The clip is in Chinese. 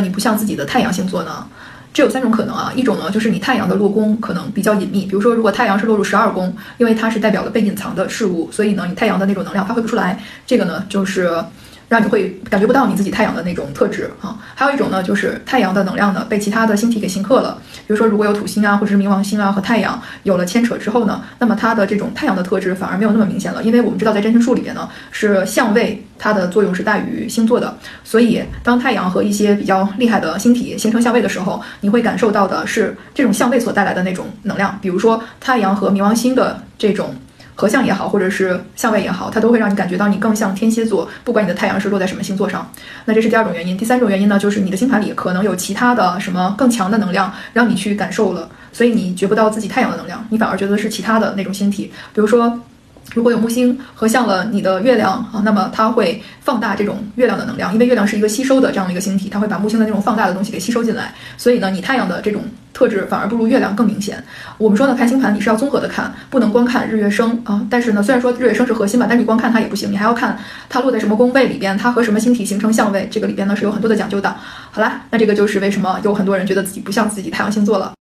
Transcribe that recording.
你不像自己的太阳星座呢？这有三种可能啊，一种呢就是你太阳的落宫可能比较隐秘，比如说如果太阳是落入十二宫，因为它是代表了被隐藏的事物，所以呢你太阳的那种能量发挥不出来，这个呢就是。让你会感觉不到你自己太阳的那种特质啊，还有一种呢，就是太阳的能量呢被其他的星体给刑克了。比如说，如果有土星啊，或者是冥王星啊和太阳有了牵扯之后呢，那么它的这种太阳的特质反而没有那么明显了。因为我们知道在占星术里边呢，是相位它的作用是大于星座的，所以当太阳和一些比较厉害的星体形成相位的时候，你会感受到的是这种相位所带来的那种能量。比如说太阳和冥王星的这种。合相也好，或者是相位也好，它都会让你感觉到你更像天蝎座，不管你的太阳是落在什么星座上。那这是第二种原因。第三种原因呢，就是你的星盘里可能有其他的什么更强的能量，让你去感受了，所以你觉不到自己太阳的能量，你反而觉得是其他的那种星体，比如说。如果有木星合相了你的月亮啊，那么它会放大这种月亮的能量，因为月亮是一个吸收的这样的一个星体，它会把木星的那种放大的东西给吸收进来。所以呢，你太阳的这种特质反而不如月亮更明显。我们说呢，看星盘你是要综合的看，不能光看日月升啊。但是呢，虽然说日月升是核心吧，但是你光看它也不行，你还要看它落在什么宫位里边，它和什么星体形成相位，这个里边呢是有很多的讲究的。好啦，那这个就是为什么有很多人觉得自己不像自己太阳星座了。